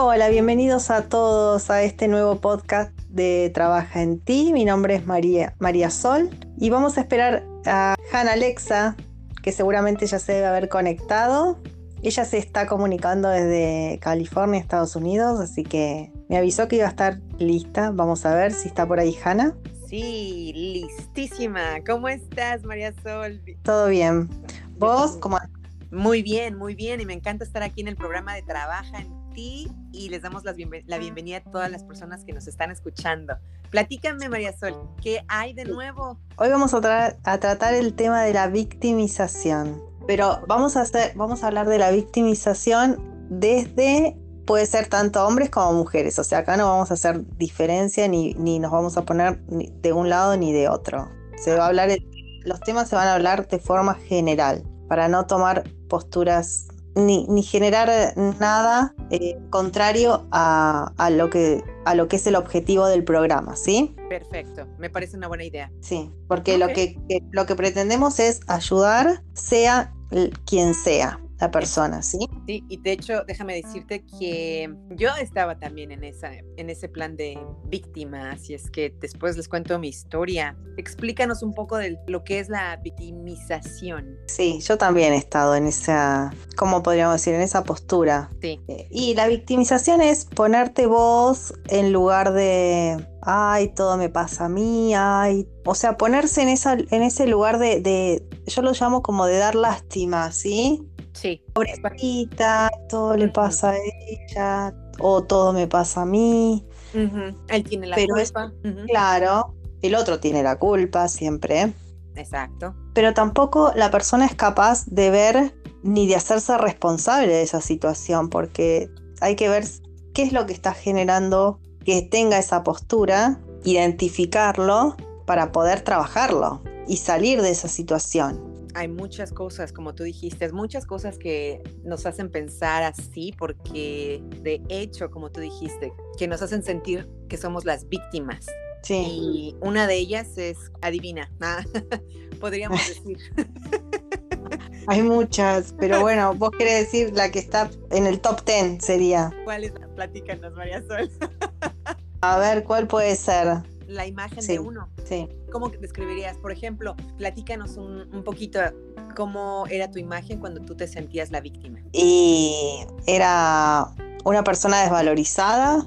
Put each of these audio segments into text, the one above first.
Hola, bienvenidos a todos a este nuevo podcast de Trabaja en ti. Mi nombre es María, María Sol y vamos a esperar a Hannah Alexa, que seguramente ya se debe haber conectado. Ella se está comunicando desde California, Estados Unidos, así que me avisó que iba a estar lista. Vamos a ver si está por ahí Hannah. Sí, listísima. ¿Cómo estás, María Sol? Todo bien. ¿Vos cómo? Muy bien, muy bien. Y me encanta estar aquí en el programa de Trabaja en y les damos la bienvenida a todas las personas que nos están escuchando. Platícame, María Sol, ¿qué hay de nuevo? Hoy vamos a, a tratar el tema de la victimización, pero vamos a, hacer, vamos a hablar de la victimización desde puede ser tanto hombres como mujeres. O sea, acá no vamos a hacer diferencia ni, ni nos vamos a poner de un lado ni de otro. Se va a hablar, los temas se van a hablar de forma general, para no tomar posturas ni, generar nada eh, contrario a, lo que, a lo que es el objetivo del programa, ¿sí? Perfecto, me parece una buena idea. Sí, porque lo, que, lo que pretendemos es ayudar, sea quien sea la persona, ¿sí? Sí, y de hecho, déjame decirte que yo estaba también en, esa, en ese plan de víctima, así es que después les cuento mi historia. Explícanos un poco de lo que es la victimización. Sí, yo también he estado en esa, ¿cómo podríamos decir? En esa postura. Sí. Eh, y la victimización es ponerte vos en lugar de ay, todo me pasa a mí, ay. O sea, ponerse en, esa, en ese lugar de, de, yo lo llamo como de dar lástima, ¿sí? Sí. Pobrecita, todo le pasa a ella, o todo me pasa a mí. Él tiene la culpa. Claro, el otro tiene la culpa siempre. Exacto. Pero tampoco la persona es capaz de ver ni de hacerse responsable de esa situación, porque hay que ver qué es lo que está generando que tenga esa postura, identificarlo para poder trabajarlo y salir de esa situación hay muchas cosas, como tú dijiste, muchas cosas que nos hacen pensar así, porque de hecho, como tú dijiste, que nos hacen sentir que somos las víctimas. Sí. Y una de ellas es, adivina, podríamos decir. Hay muchas, pero bueno, vos querés decir la que está en el top 10 sería. ¿Cuál es? Platícanos, María Sol. A ver, ¿cuál puede ser? La imagen de uno. Sí. ¿Cómo describirías? Por ejemplo, platícanos un, poquito cómo era tu imagen cuando tú te sentías la víctima. Y era una persona desvalorizada,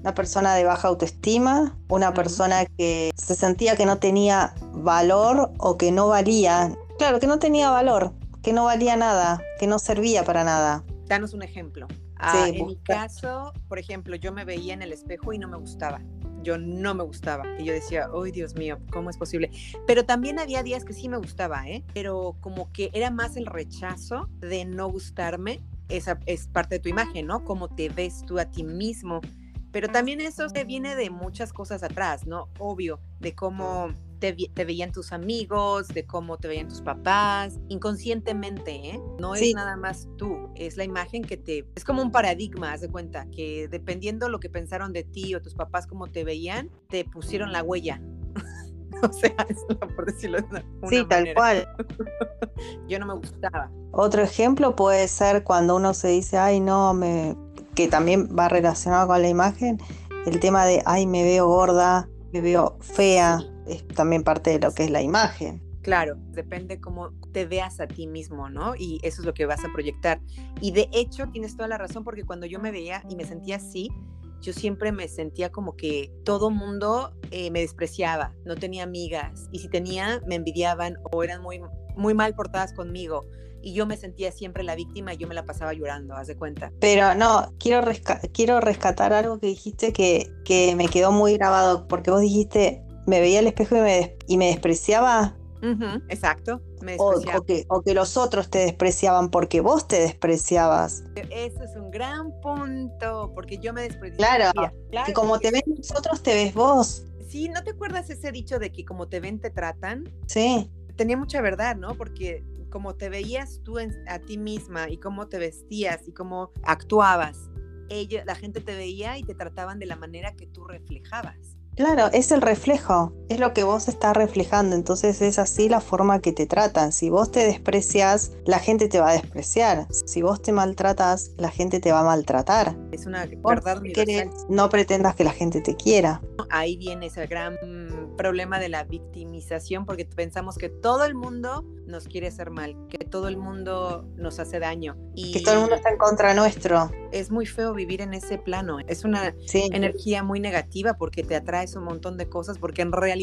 una persona de baja autoestima, una persona que se sentía que no tenía valor o que no valía. Claro, que no tenía valor, que no valía nada, que no servía para nada. Danos un ejemplo. Ah, en mi caso, por ejemplo, yo me veía en el espejo y no me gustaba yo no me gustaba. Y yo decía, ¡ay, Dios mío! ¿Cómo es posible? Pero también había días que sí me gustaba, ¿eh? Pero como que era más el rechazo de no gustarme. Esa es parte de tu imagen, ¿no? Cómo te ves tú a ti mismo. Pero también eso viene de muchas cosas atrás, ¿no? Obvio, de cómo te, veían tus amigos, de cómo te veían tus papás, inconscientemente, ¿eh? No es nada más tú, es la imagen que te... Es como un paradigma, haz de cuenta, que dependiendo lo que pensaron de ti o tus papás cómo te veían, te pusieron la huella. o sea, por decirlo de una, Sí, tal cual. Yo no me gustaba. Otro ejemplo puede ser cuando uno se dice, ay, no, me... que también va relacionado con la imagen, el tema de, ay, me veo gorda, me veo fea, es también parte de lo que es la imagen. Claro, depende cómo te veas a ti mismo, ¿no? Y eso es lo que vas a proyectar. Y de hecho, tienes toda la razón, porque cuando yo me veía y me sentía así, yo siempre me sentía como que todo mundo eh, me despreciaba, no tenía amigas, y si tenía, me envidiaban o eran muy, muy mal portadas conmigo y yo me sentía siempre la víctima y yo me la pasaba llorando, haz de cuenta. Pero no, quiero, quiero rescatar algo que dijiste que, que me quedó muy grabado, porque vos dijiste, me veía al espejo y me, y me despreciaba. exacto. o, que, o, que, los otros te despreciaban porque vos te despreciabas. Ese es un gran punto, porque yo me despreciaba. Claro, claro que como te ven los otros, te ves vos. Sí, ¿no te acuerdas ese dicho de que como te ven, te tratan? Sí. Tenía mucha verdad, ¿no? Porque como te veías tú a ti misma y cómo te vestías y cómo actuabas, ella, la gente te veía y te trataban de la manera que tú reflejabas. Claro, es el reflejo, es lo que vos estás reflejando, entonces es así la forma que te tratan. Si vos te desprecias, la gente te va a despreciar. Si vos te maltratas, la gente te va a maltratar. Es una verdad universal. no pretendas que la gente te quiera. Ahí viene ese gran problema de la victimización porque pensamos que todo el mundo nos quiere hacer mal, que todo el mundo nos hace daño. Y que todo el mundo está en contra nuestro. Es muy feo vivir en ese plano. Es una energía muy negativa porque te atraes un montón de cosas, porque en realidad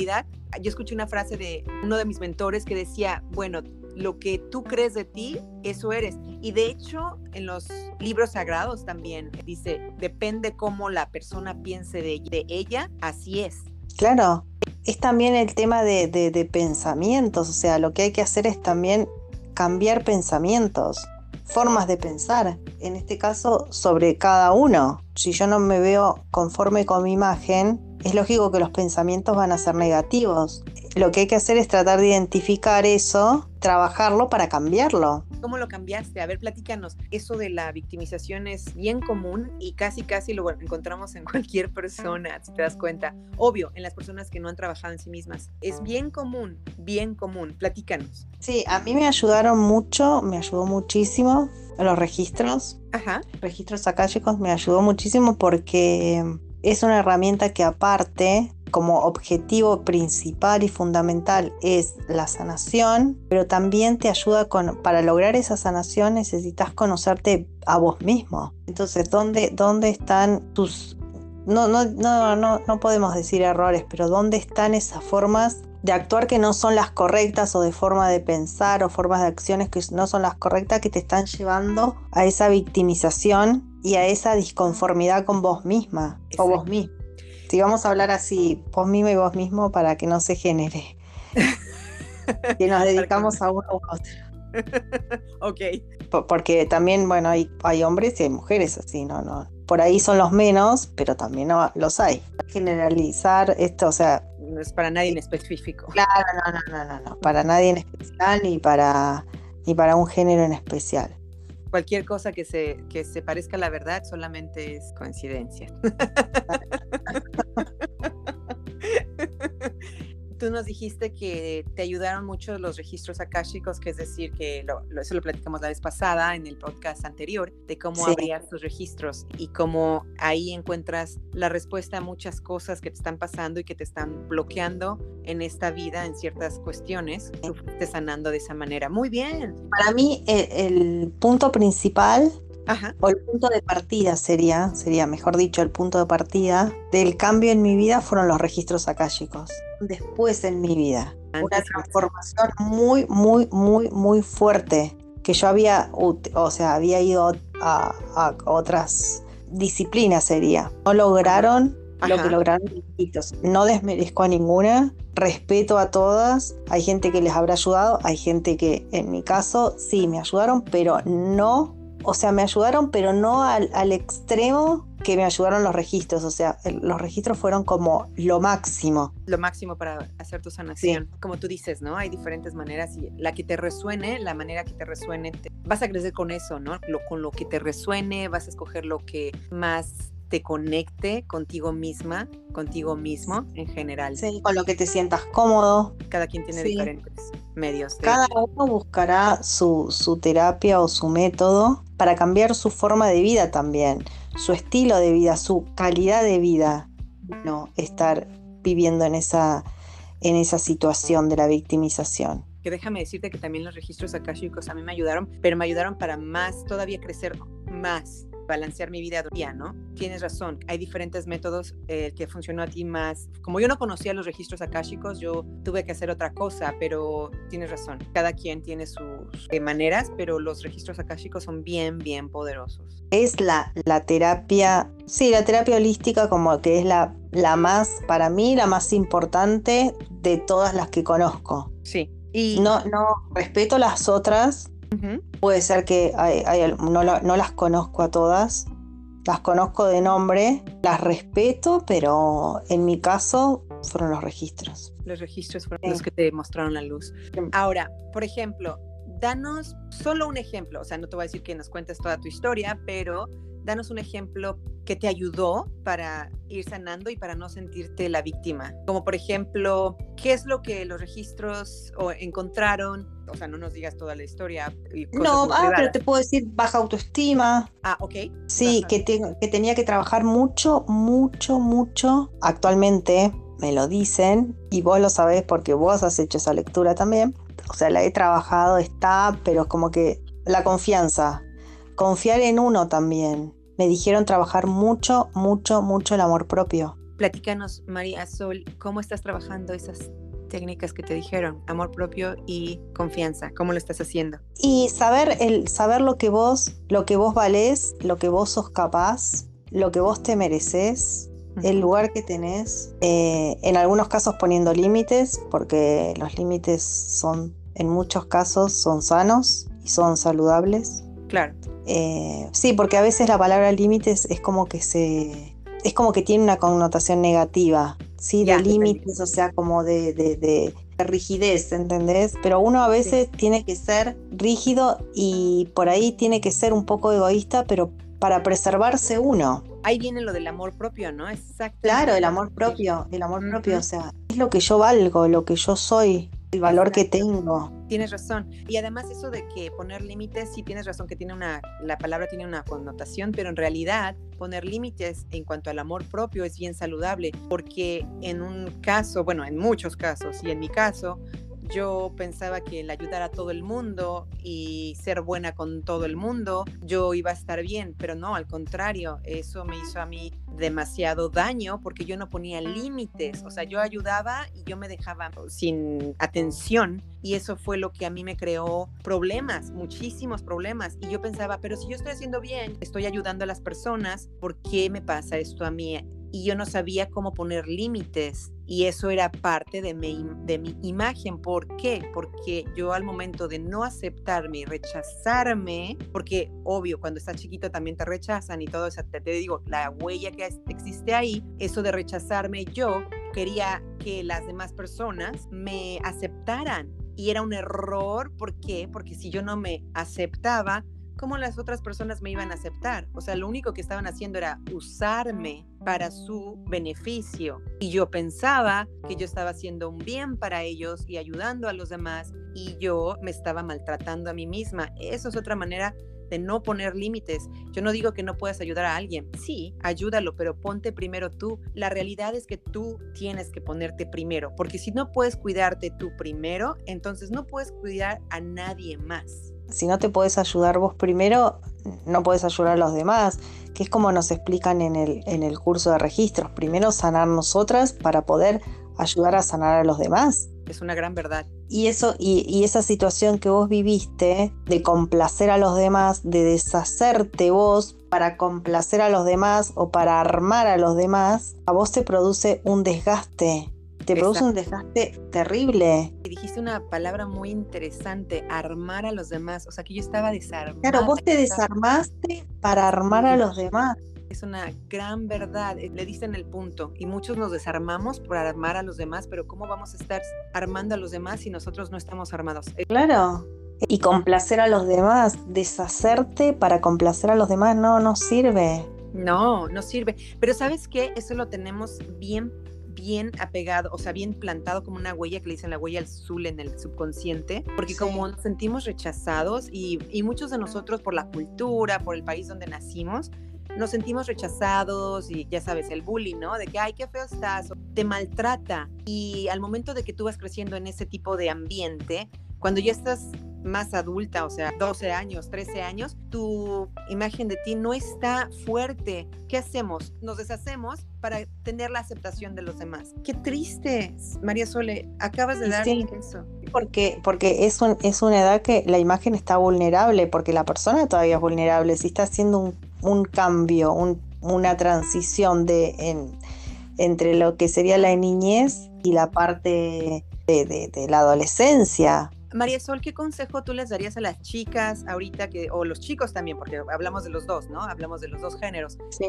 yo escuché una frase de uno de mis mentores que decía, bueno, lo que tú crees de ti, eso eres. Y de hecho, en los libros sagrados también dice, depende cómo la persona piense de, de ella, así es. Claro, es también el tema de, de, pensamientos, o sea, lo que hay que hacer es también cambiar pensamientos, formas de pensar, en este caso sobre cada uno. Si yo no me veo conforme con mi imagen, es lógico que los pensamientos van a ser negativos. Lo que hay que hacer es tratar de identificar eso, trabajarlo para cambiarlo. ¿Cómo lo cambiaste? A ver, platícanos. Eso de la victimización es bien común y casi, casi lo encontramos en cualquier persona, si te das cuenta. Obvio, en las personas que no han trabajado en sí mismas. Es bien común, bien común. Platícanos. Sí, a mí me ayudaron mucho, me ayudó muchísimo los registros. Ajá. Registros akáshicos me ayudó muchísimo porque es una herramienta que aparte, como objetivo principal y fundamental es la sanación, pero también te ayuda con, para lograr esa sanación necesitas conocerte a vos mismo. Entonces, ¿dónde, dónde están tus... No, no, no, no, no podemos decir errores, pero ¿dónde están esas formas de actuar que no son las correctas o de forma de pensar o formas de acciones que no son las correctas que te están llevando a esa victimización y a esa disconformidad con vos misma o vos mismo. Si vamos a hablar así, vos mismo y vos mismo para que no se genere. que nos dedicamos a uno u otro. ok. porque también, bueno, hay, hay hombres y hay mujeres así, ¿no? no Por ahí son los menos, pero también los hay. Generalizar esto, o sea... No es para nadie en específico. Claro, no, no, no, no, no. Para nadie en especial ni para, ni para un género en especial cualquier cosa que se, que se parezca a la verdad solamente es coincidencia. Tú nos dijiste que te ayudaron mucho los registros akáshicos, que es decir, que lo, eso lo platicamos la vez pasada en el podcast anterior, de cómo abrir tus registros y cómo ahí encuentras la respuesta a muchas cosas que te están pasando y que te están bloqueando en esta vida en ciertas cuestiones. Tú fuiste sanando de esa manera. Muy bien. Para mí, el punto principal o el punto de partida sería, sería mejor dicho, el punto de partida del cambio en mi vida fueron los registros akáshicos. Después en mi vida, una transformación muy, muy, muy, muy fuerte que yo había, o sea, había ido a, otras disciplinas sería. No lograron lo que lograron los No desmerezco a ninguna, respeto a todas. Hay gente que les habrá ayudado, hay gente que en mi caso sí me ayudaron, pero no o sea, me ayudaron, pero no al, extremo que me ayudaron los registros. O sea, los registros fueron como lo máximo. Lo máximo para hacer tu sanación. Como tú dices, ¿no? Hay diferentes maneras y la que te resuene, la manera que te resuene, vas a crecer con eso, ¿no? Lo, con lo que te resuene, vas a escoger lo que más te conecte contigo misma, contigo mismo en general. Sí, con lo que te sientas cómodo. Cada quien tiene diferentes medios. Cada uno buscará su, su terapia o su método para cambiar su forma de vida también, su estilo de vida, su calidad de vida. No estar viviendo en esa, en esa situación de la victimización que déjame decirte que también los registros akáshicos a mí me ayudaron, pero me ayudaron para más, todavía crecer más balancear mi vida día, ¿no? Tienes razón, hay diferentes métodos eh, que funcionó a ti más. Como yo no conocía los registros akáshicos, yo tuve que hacer otra cosa, pero tienes razón, cada quien tiene sus eh, maneras, pero los registros akáshicos son bien, bien poderosos. Es la, la terapia, sí, la terapia holística como que es la, la más, para mí, la más importante de todas las que conozco. Sí. Y no, no, respeto las otras, Puede ser que no, las conozco a todas, las conozco de nombre, las respeto, pero en mi caso fueron los registros. Los registros fueron los que te mostraron la luz. Ahora, por ejemplo, danos solo un ejemplo, o sea, no te voy a decir que nos cuentes toda tu historia, pero danos un ejemplo que te ayudó para ir sanando y para no sentirte la víctima. Como por ejemplo, ¿qué es lo que los registros encontraron? O sea, no nos digas toda la historia. no, ah, pero te puedo decir baja autoestima. Ah, ok. Sí, que, que tenía que trabajar mucho, mucho, mucho. Actualmente me lo dicen y vos lo sabés porque vos has hecho esa lectura también. O sea, la he trabajado, está, pero como que la confianza, confiar en uno también. Me dijeron trabajar mucho, mucho, mucho el amor propio. Platícanos, María Sol, ¿cómo estás trabajando esas técnicas que te dijeron, amor propio y confianza, ¿cómo lo estás haciendo? Y saber el saber lo que vos, lo que vos valés, lo que vos sos capaz, lo que vos te mereces, el lugar que tenés, eh, en algunos casos poniendo límites, porque los límites son, en muchos casos, son sanos y son saludables. Claro. Eh, sí, porque a veces la palabra límites es como que se. es como que tiene una connotación negativa, ¿sí? de límites, o sea, como de, de, rigidez, ¿entendés? Pero uno a veces tiene que ser rígido y por ahí tiene que ser un poco egoísta, pero para preservarse uno. Ahí viene lo del amor propio, ¿no? Exacto. Claro, el amor propio, el amor propio, o sea, es lo que yo valgo, lo que yo soy, el valor que tengo. Tienes razón. Y además eso de que poner límites, sí tienes razón que tiene una, la palabra tiene una connotación, pero en realidad poner límites en cuanto al amor propio es bien saludable, porque en un caso, bueno, en muchos casos, y en mi caso, yo pensaba que el ayudar a todo el mundo y ser buena con todo el mundo, yo iba a estar bien, pero no, al contrario, eso me hizo a mí demasiado daño porque yo no ponía límites, o sea, yo ayudaba y yo me dejaba sin atención y eso fue lo que a mí me creó problemas, muchísimos problemas y yo pensaba, pero si yo estoy haciendo bien, estoy ayudando a las personas, ¿por qué me pasa esto a mí? Y yo no sabía cómo poner límites y eso era parte de mi, de mi imagen. ¿Por qué? Porque yo al momento de no aceptarme y rechazarme, porque obvio, cuando estás chiquito también te rechazan y todo eso, te, te digo, la huella que existe ahí, eso de rechazarme, yo quería que las demás personas me aceptaran. Y era un error, ¿por qué? Porque si yo no me aceptaba, cómo las otras personas me iban a aceptar. O sea, lo único que estaban haciendo era usarme para su beneficio. Y yo pensaba que yo estaba haciendo un bien para ellos y ayudando a los demás y yo me estaba maltratando a mí misma. Eso es otra manera de no poner límites. Yo no digo que no puedas ayudar a alguien. Sí, ayúdalo, pero ponte primero tú. La realidad es que tú tienes que ponerte primero, porque si no puedes cuidarte tú primero, entonces no puedes cuidar a nadie más si no te puedes ayudar vos primero, no puedes ayudar a los demás, que es como nos explican en el, en el curso de registros. Primero sanar nosotras para poder ayudar a sanar a los demás. Es una gran verdad. Y eso, y, y, esa situación que vos viviste de complacer a los demás, de deshacerte vos para complacer a los demás o para armar a los demás, a vos te produce un desgaste te produce un desgaste terrible. Y dijiste una palabra muy interesante, armar a los demás. O sea, que yo estaba desarmada. Claro, vos te desarmaste para armar a los demás. Es una gran verdad, eh, le dicen el punto. Y muchos nos desarmamos por armar a los demás, pero ¿cómo vamos a estar armando a los demás si nosotros no estamos armados? Eh, claro. Y complacer a los demás, deshacerte para complacer a los demás, no, no sirve. No, no sirve. Pero ¿sabes qué? Eso lo tenemos bien bien apegado, o sea, bien plantado como una huella que le dicen la huella azul en el subconsciente, porque como nos sentimos rechazados y, y muchos de nosotros por la cultura, por el país donde nacimos, nos sentimos rechazados y ya sabes, el bullying, ¿no? De que, ay, qué feo estás, te maltrata. Y al momento de que tú vas creciendo en ese tipo de ambiente, cuando ya estás más adulta, o sea, 12 años, 13 años, tu imagen de ti no está fuerte. ¿Qué hacemos? Nos deshacemos para tener la aceptación de los demás. Qué triste, María Sole, acabas de dar eso. Porque, porque es, un, es una edad que la imagen está vulnerable, porque la persona todavía es vulnerable, si está haciendo un, cambio, una transición de, entre lo que sería la niñez y la parte de la adolescencia. María Sol, ¿qué consejo tú les darías a las chicas ahorita que, o los chicos también, porque hablamos de los dos, ¿no? Hablamos de los dos géneros. Sí.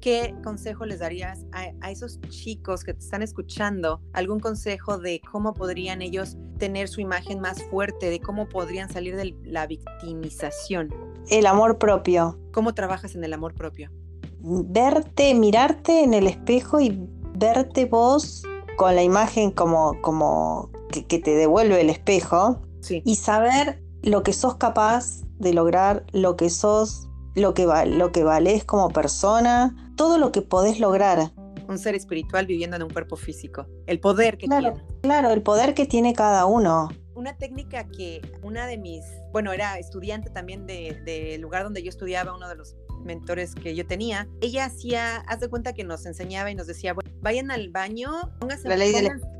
¿qué consejo les darías a, esos chicos que te están escuchando? ¿Algún consejo de cómo podrían ellos tener su imagen más fuerte, de cómo podrían salir de la victimización? El amor propio. ¿Cómo trabajas en el amor propio? Verte, mirarte en el espejo y verte vos con la imagen como, como que, te devuelve el espejo y saber lo que sos capaz de lograr, lo que sos, lo que, lo que valés como persona, todo lo que podés lograr. Un ser espiritual viviendo en un cuerpo físico. El poder que tiene. Claro, el poder que tiene cada uno. Una técnica que una de mis, bueno, era estudiante también del de lugar donde yo estudiaba, uno de los mentores que yo tenía, ella hacía, haz de cuenta que nos enseñaba y nos decía, bueno, vayan al baño, pónganse la ley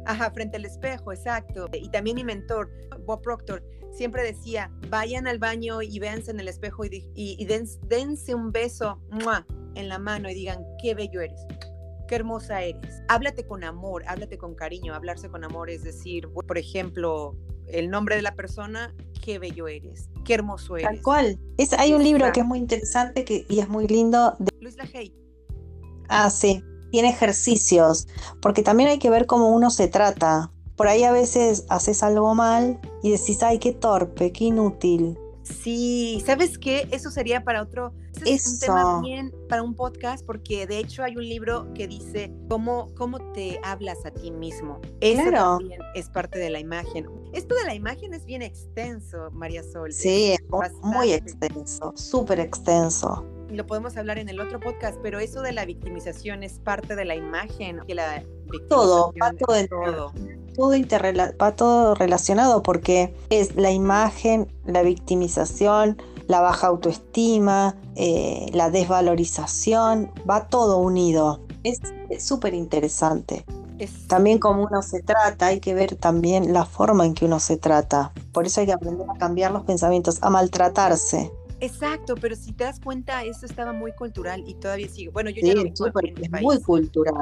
ajá, frente al espejo, exacto. Y también mi mentor, Bob Proctor, siempre decía, vayan al baño y véanse en el espejo y, y, dense un beso en la mano y digan, qué bello eres. Qué hermosa eres. Háblate con amor, háblate con cariño. Hablarse con amor es decir, por ejemplo, el nombre de la persona, qué bello eres, qué hermoso eres. Tal cual. Es, hay un libro que es muy interesante que, y es muy lindo. De... Luis Lajey. Ah, sí. Tiene ejercicios, porque también hay que ver cómo uno se trata. Por ahí a veces haces algo mal y decís, ay, qué torpe, qué inútil. Sí, ¿sabes qué? Eso sería para otro, es un tema bien para un podcast porque de hecho hay un libro que dice cómo, cómo te hablas a ti mismo. Eso también es parte de la imagen. Esto de la imagen es bien extenso, María Sol. Sí, muy extenso, súper extenso. Lo podemos hablar en el otro podcast, pero eso de la victimización es parte de la imagen. Que la todo, va todo, todo. Todo va todo relacionado porque es la imagen, la victimización, la baja autoestima, eh, la desvalorización, va todo unido. Es súper interesante. También cómo uno se trata, hay que ver también la forma en que uno se trata. Por eso hay que aprender a cambiar los pensamientos, a maltratarse. Exacto, pero si te das cuenta, eso estaba muy cultural y todavía sigue. Bueno, yo ya lo es muy cultural.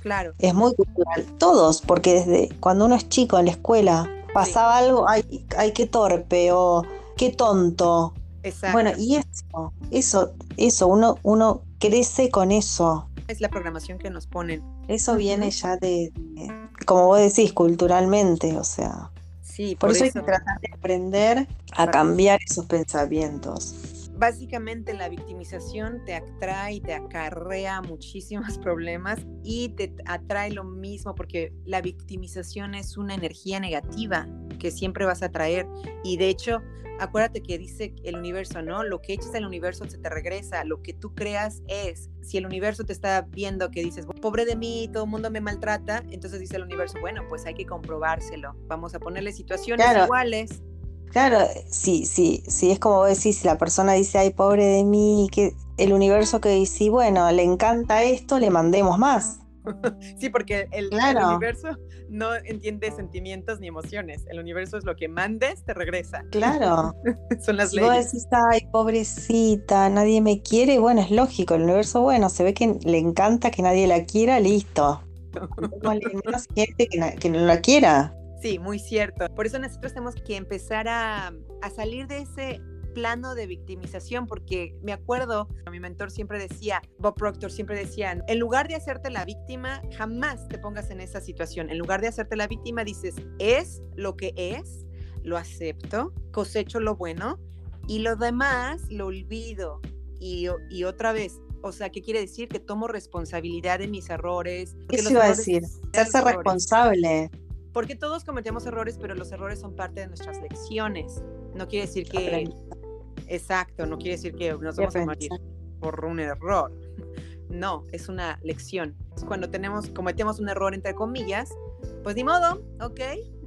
Claro. Es muy cultural. Todos, porque desde cuando uno es chico en la escuela pasaba algo, ay, ay, qué torpe o qué tonto. Exacto. Bueno, y eso, eso, eso, uno, uno crece con eso. Es la programación que nos ponen. Eso viene ya de, como vos decís, culturalmente, o sea. Sí, por, eso, hay que tratar de aprender a cambiar esos pensamientos. Básicamente la victimización te atrae y te acarrea muchísimos problemas y te atrae lo mismo porque la victimización es una energía negativa que siempre vas a traer y de hecho acuérdate que dice el universo, ¿no? Lo que echas al universo se te regresa, lo que tú creas es. Si el universo te está viendo que dices, pobre de mí, todo el mundo me maltrata, entonces dice el universo, bueno, pues hay que comprobárselo. Vamos a ponerle situaciones iguales. Claro, sí, sí, sí, es como vos decís, si la persona dice, ay, pobre de mí, que el universo que dice, bueno, le encanta esto, le mandemos más. sí, porque el, universo no entiende sentimientos ni emociones. El universo es lo que mandes, te regresa. Claro. Son las si leyes. Vos decís, ay, pobrecita, nadie me quiere, bueno, es lógico. El universo, bueno, se ve que le encanta que nadie la quiera, listo. No más gente que, no la quiera. Sí, muy cierto. Por eso nosotros tenemos que empezar a, a salir de ese plano de victimización, porque me acuerdo, mi mentor siempre decía, Bob Proctor siempre decía, en lugar de hacerte la víctima, jamás te pongas en esa situación. En lugar de hacerte la víctima, dices, es lo que es, lo acepto, cosecho lo bueno y lo demás lo olvido. Y, y otra vez, o sea, ¿qué quiere decir? Que tomo responsabilidad de mis errores. ¿Qué se iba a decir? Hacerse responsable. Porque todos cometemos errores, pero los errores son parte de nuestras lecciones. No quiere decir que Exacto, no quiere decir que nos vamos a morir por un error. No, es una lección. Cuando tenemos, cometemos un error entre comillas, pues ni modo, ok,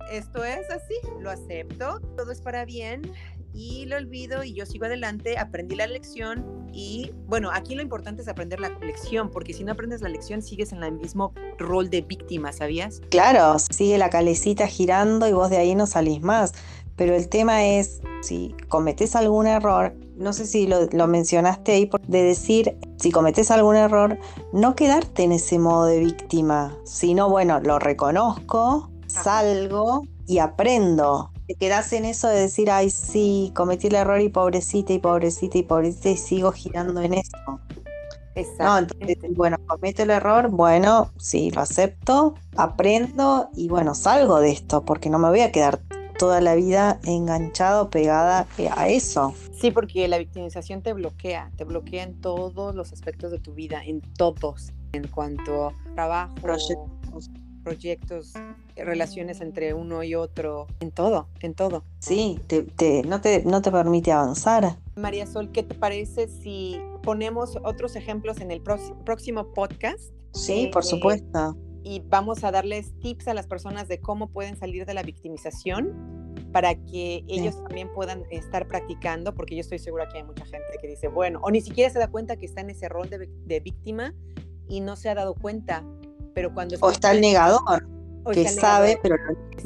esto es así, lo acepto, todo es para bien y lo olvido y yo sigo adelante, aprendí la lección y bueno, aquí lo importante es aprender la lección, porque si no aprendes la lección sigues en el mismo rol de víctima, ¿sabías? Claro, sigue la calecita girando y vos de ahí no salís más. Pero el tema es, si cometes algún error, no sé si lo, mencionaste ahí, de decir, si cometes algún error, no quedarte en ese modo de víctima, sino, bueno, lo reconozco, salgo y aprendo. Te quedas en eso de decir, ay, sí, cometí el error y pobrecita y pobrecita y pobrecita y sigo girando en eso. Exacto. bueno, cometo el error, bueno, sí, lo acepto, aprendo y bueno, salgo de esto porque no me voy a quedar toda la vida enganchado, pegada eh, a eso. Sí, porque la victimización te bloquea, te bloquea en todos los aspectos de tu vida, en todos, en cuanto a trabajo, proyectos, proyectos relaciones entre uno y otro, en todo, en todo. Sí, te, no, te, no te permite avanzar. María Sol, ¿qué te parece si ponemos otros ejemplos en el próximo podcast? Sí, por eh, supuesto. Y vamos a darles tips a las personas de cómo pueden salir de la victimización para que ellos también puedan estar practicando, porque yo estoy segura que hay mucha gente que dice, bueno, o ni siquiera se da cuenta que está en ese rol de, víctima y no se ha dado cuenta, pero cuando... O está el negador, que sabe, pero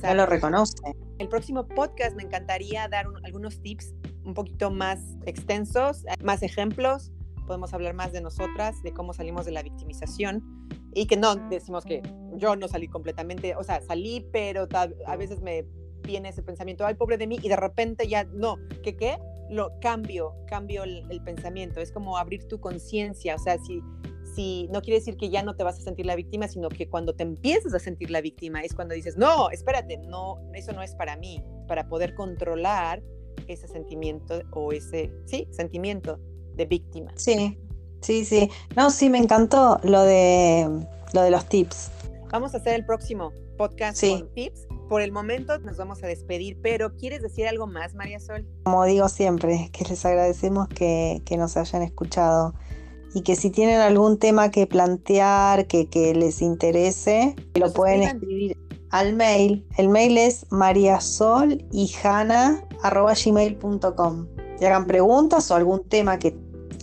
no, lo reconoce. El próximo podcast me encantaría dar algunos tips un poquito más extensos, más ejemplos, podemos hablar más de nosotras, de cómo salimos de la victimización. Y que no decimos que yo no salí completamente, o sea, salí, pero a veces me viene ese pensamiento, ay, pobre de mí, y de repente ya, no, ¿qué qué? Lo cambio, cambio el, pensamiento, es como abrir tu conciencia, o sea, si, si no quiere decir que ya no te vas a sentir la víctima, sino que cuando te empiezas a sentir la víctima es cuando dices, no, espérate, no, eso no es para mí, para poder controlar ese sentimiento o ese, sí, sentimiento de víctima. Sí, sí, sí. No, sí, me encantó lo de, lo de los tips. Vamos a hacer el próximo podcast con tips por el momento nos vamos a despedir, pero ¿quieres decir algo más, María Sol? Como digo siempre, que les agradecemos que, nos hayan escuchado y que si tienen algún tema que plantear, que, les interese, lo pueden escribir al mail. El mail es mariasolyhana.gmail.com Si hagan preguntas o algún tema que,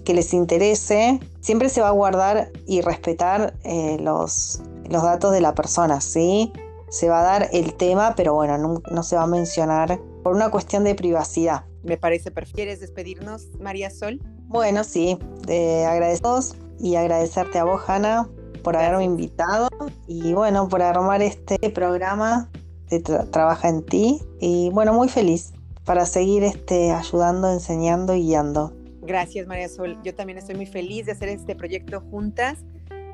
les interese, siempre se va a guardar y respetar eh, los, los datos de la persona, ¿sí? se va a dar el tema, pero bueno, no, se va a mencionar por una cuestión de privacidad. Me parece perfecto. ¿Quieres despedirnos, María Sol? Bueno, sí, de agradeceros y agradecerte a vos, Hanna, por haberme invitado y bueno, por armar este programa de Trabaja en ti. Y bueno, muy feliz para seguir este, ayudando, enseñando y guiando. Gracias, María Sol. Yo también estoy muy feliz de hacer este proyecto juntas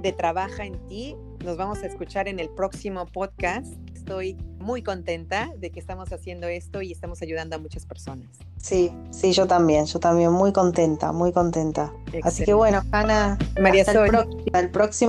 de Trabaja en ti. Nos vamos a escuchar en el próximo podcast. Estoy muy contenta de que estamos haciendo esto y estamos ayudando a muchas personas. Sí, sí, yo también, yo también muy contenta, muy contenta. Así que bueno, Ana, María hasta el próximo